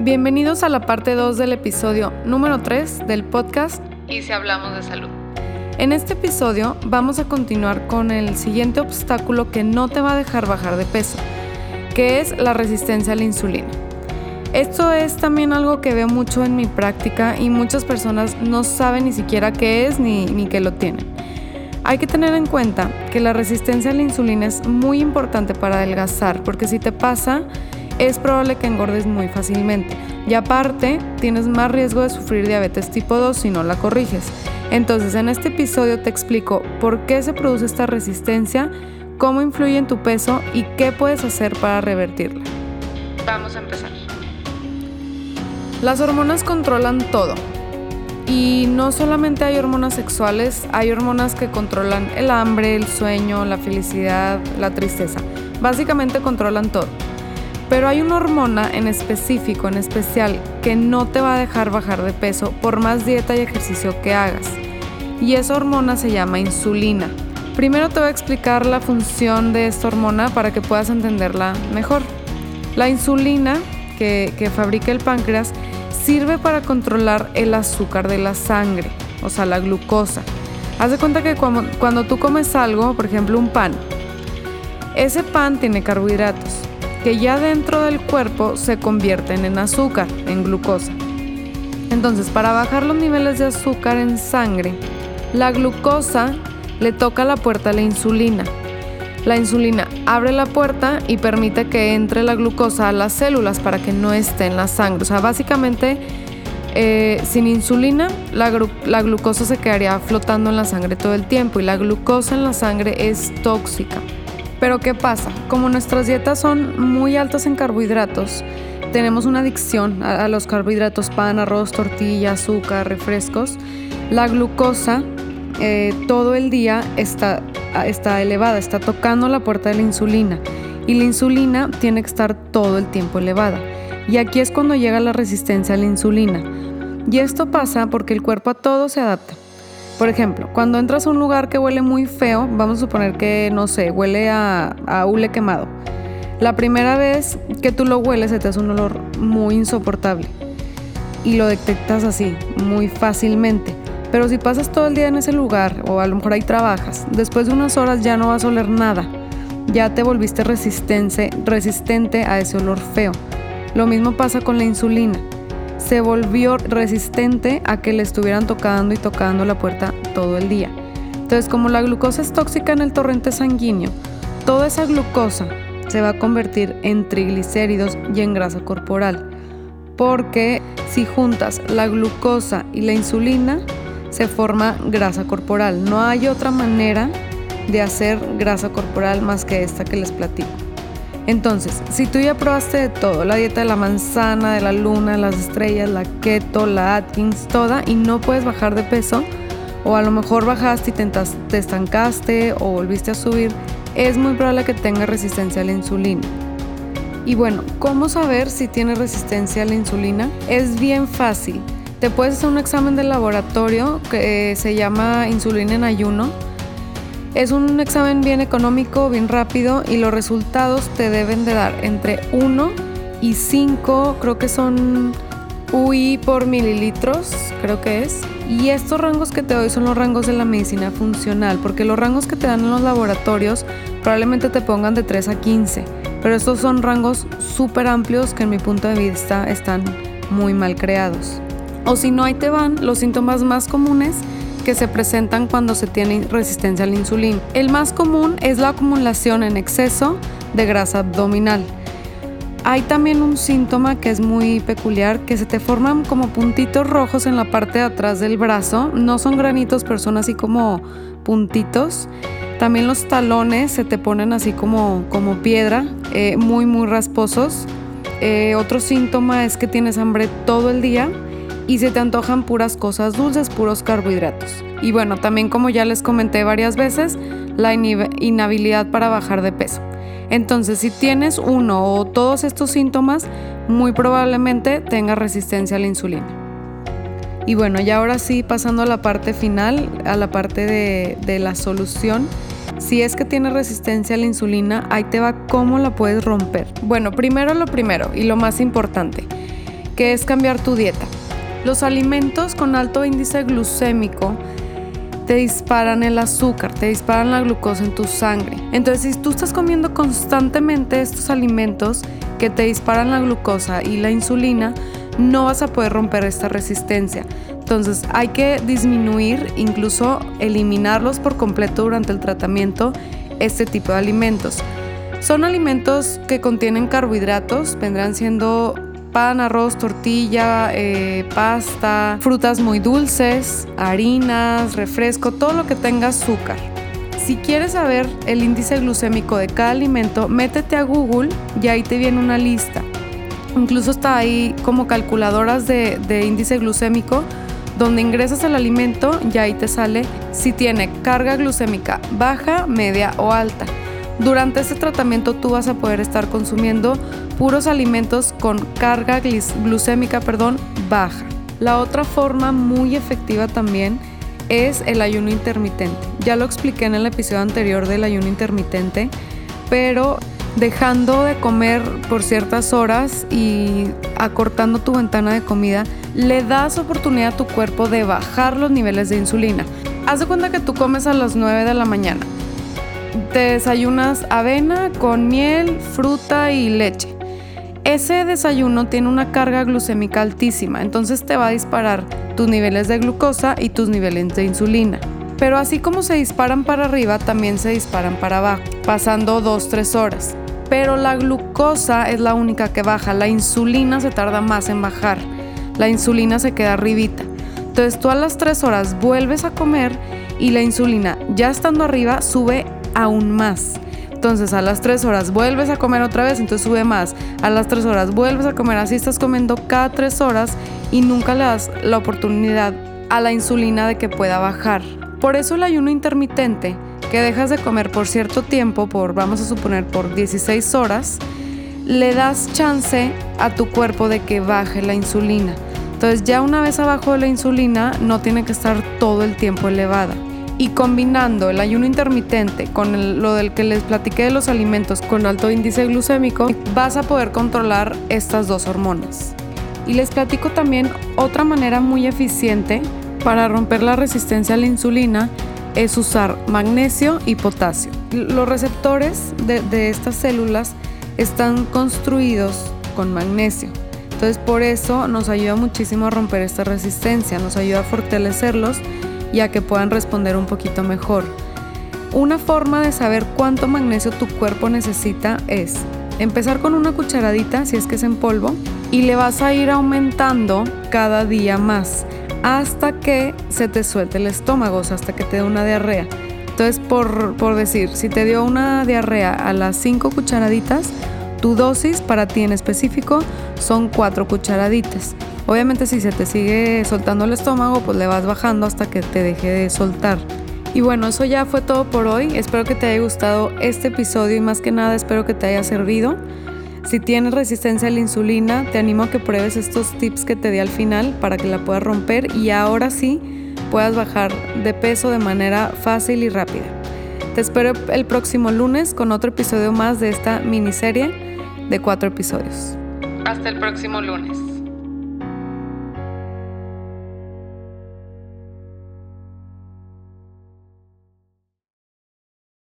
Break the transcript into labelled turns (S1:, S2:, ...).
S1: Bienvenidos a la parte 2 del episodio número 3 del podcast Y si hablamos de salud. En este episodio vamos a continuar con el siguiente obstáculo que no te va a dejar bajar de peso, que es la resistencia a la insulina. Esto es también algo que veo mucho en mi práctica y muchas personas no saben ni siquiera qué es ni, ni que lo tienen. Hay que tener en cuenta que la resistencia a la insulina es muy importante para adelgazar, porque si te pasa, es probable que engordes muy fácilmente. Y aparte, tienes más riesgo de sufrir diabetes tipo 2 si no la corriges. Entonces, en este episodio te explico por qué se produce esta resistencia, cómo influye en tu peso y qué puedes hacer para revertirla. Vamos a empezar. Las hormonas controlan todo. Y no solamente hay hormonas sexuales, hay hormonas que controlan el hambre, el sueño, la felicidad, la tristeza. Básicamente controlan todo. Pero hay una hormona en específico, en especial, que no te va a dejar bajar de peso por más dieta y ejercicio que hagas. Y esa hormona se llama insulina. Primero te voy a explicar la función de esta hormona para que puedas entenderla mejor. La insulina que, que fabrica el páncreas sirve para controlar el azúcar de la sangre, o sea, la glucosa. Haz de cuenta que cuando, cuando tú comes algo, por ejemplo un pan, ese pan tiene carbohidratos que ya dentro del cuerpo se convierten en azúcar, en glucosa. Entonces, para bajar los niveles de azúcar en sangre, la glucosa le toca la puerta a la insulina. La insulina abre la puerta y permite que entre la glucosa a las células para que no esté en la sangre. O sea, básicamente, eh, sin insulina, la, la glucosa se quedaría flotando en la sangre todo el tiempo y la glucosa en la sangre es tóxica. Pero ¿qué pasa? Como nuestras dietas son muy altas en carbohidratos, tenemos una adicción a, los carbohidratos, pan, arroz, tortilla, azúcar, refrescos, la glucosa eh, todo el día está está elevada, está tocando la puerta de la insulina y la insulina tiene que estar todo el tiempo elevada. Y aquí es cuando llega la resistencia a la insulina. Y esto pasa porque el cuerpo a todo se adapta. Por ejemplo, cuando entras a un lugar que huele muy feo, vamos a suponer que, no sé, huele a, a hule quemado. La primera vez que tú lo hueles, se te hace un olor muy insoportable. Y lo detectas así, muy fácilmente. Pero si pasas todo el día en ese lugar o a lo mejor ahí trabajas, después de unas horas ya no vas a oler nada. Ya te volviste resistente, resistente a ese olor feo. Lo mismo pasa con la insulina. Se volvió resistente a que le estuvieran tocando y tocando la puerta todo el día. Entonces, como la glucosa es tóxica en el torrente sanguíneo, toda esa glucosa se va a convertir en triglicéridos y en grasa corporal. Porque si juntas la glucosa y la insulina, se forma grasa corporal. No hay otra manera de hacer grasa corporal más que esta que les platico. Entonces, si tú ya probaste de todo, la dieta de la manzana, de la luna, las estrellas, la keto, la Atkins, toda, y no puedes bajar de peso, o a lo mejor bajaste y te estancaste o volviste a subir, es muy probable que tengas resistencia a la insulina. Y bueno, ¿cómo saber si tienes resistencia a la insulina? Es bien fácil. Te puedes hacer un examen de laboratorio que se llama insulina en ayuno. Es un examen bien económico, bien rápido y los resultados te deben de dar entre 1 y 5, creo que son UI por mililitros, creo que es. Y estos rangos que te doy son los rangos de la medicina funcional, porque los rangos que te dan en los laboratorios probablemente te pongan de 3 a 15, pero estos son rangos súper amplios que en mi punto de vista están muy mal creados. O si no, ahí te van los síntomas más comunes que se presentan cuando se tiene resistencia a la. El más común es la acumulación en exceso de grasa abdominal. Hay también un síntoma que es muy peculiar, que se te forman como puntitos rojos en la parte de atrás del brazo. No son granitos, pero son así como puntitos. También los talones se te ponen así como, como piedra, eh, muy, muy rasposos. Eh, otro síntoma es que tienes hambre todo el día y se te antojan puras cosas dulces, puros carbohidratos. Y bueno, también como ya les comenté varias veces, la inhabilidad para bajar de peso. Entonces, si tienes uno o todos estos síntomas, muy probablemente tengas resistencia a la insulina. Y bueno, ya ahora sí, pasando a la parte final, a la parte de, de la solución. Si es que tienes resistencia a la insulina, ahí te va cómo la puedes romper. Bueno, primero lo primero y lo más importante que es cambiar tu dieta. Los alimentos con alto índice glucémico te disparan el azúcar, te disparan la glucosa en tu sangre. Entonces, si tú estás comiendo constantemente estos alimentos que te disparan la glucosa y la insulina, no vas a poder romper esta resistencia. Entonces, hay que disminuir, incluso eliminarlos por completo durante el tratamiento, este tipo de alimentos. Son alimentos que contienen carbohidratos, vendrán siendo pan, arroz, tortilla, eh, pasta, frutas muy dulces, harinas, refresco, todo lo que tenga azúcar. Si quieres saber el índice glucémico de cada alimento, métete a Google y ahí te viene una lista. Incluso está ahí como calculadoras de, de índice glucémico donde ingresas el alimento y ahí te sale si tiene carga glucémica baja, media o alta. Durante este tratamiento tú vas a poder estar consumiendo puros alimentos con carga glucémica perdón, baja. La otra forma muy efectiva también es el ayuno intermitente. Ya lo expliqué en el episodio anterior del ayuno intermitente, pero dejando de comer por ciertas horas y acortando tu ventana de comida, le das oportunidad a tu cuerpo de bajar los niveles de insulina. Haz de cuenta que tú comes a las 9 de la mañana te desayunas avena con miel, fruta y leche. Ese desayuno tiene una carga glucémica altísima, entonces te va a disparar tus niveles de glucosa y tus niveles de insulina. Pero así como se disparan para arriba, también se disparan para abajo, pasando 2-3 horas. Pero la glucosa es la única que baja, la insulina se tarda más en bajar, la insulina se queda arribita. Entonces tú a las 3 horas vuelves a comer y la insulina ya estando arriba sube aún más. Entonces a las 3 horas vuelves a comer otra vez, entonces sube más. A las 3 horas vuelves a comer, así estás comiendo cada 3 horas y nunca le das la oportunidad a la insulina de que pueda bajar. Por eso el ayuno intermitente, que dejas de comer por cierto tiempo, por vamos a suponer por 16 horas, le das chance a tu cuerpo de que baje la insulina. Entonces ya una vez abajo la insulina no tiene que estar todo el tiempo elevada y combinando el ayuno intermitente con lo del que les platiqué de los alimentos con alto índice glucémico, vas a poder controlar estas dos hormonas. Y les platico también otra manera muy eficiente para romper la resistencia a la insulina es usar magnesio y potasio. Los receptores de, de estas células están construidos con magnesio. Entonces por eso nos ayuda muchísimo a romper esta resistencia, nos ayuda a fortalecerlos y a que puedan responder un poquito mejor. Una forma de saber cuánto magnesio tu cuerpo necesita es empezar con una cucharadita, si es que es en polvo, y le vas a ir aumentando cada día más hasta que se te suelte el estómago, o hasta que te dé una diarrea. Entonces, por, por decir, si te dio una diarrea a las 5 cucharaditas, tu dosis para ti en específico son 4 cucharaditas. Obviamente si se te sigue soltando el estómago, pues le vas bajando hasta que te deje de soltar. Y bueno, eso ya fue todo por hoy. Espero que te haya gustado este episodio y más que nada espero que te haya servido. Si tienes resistencia a la insulina, te animo a que pruebes estos tips que te di al final para que la puedas romper y ahora sí puedas bajar de peso de manera fácil y rápida. Te espero el próximo lunes con otro episodio más de esta miniserie de cuatro episodios. Hasta el próximo lunes.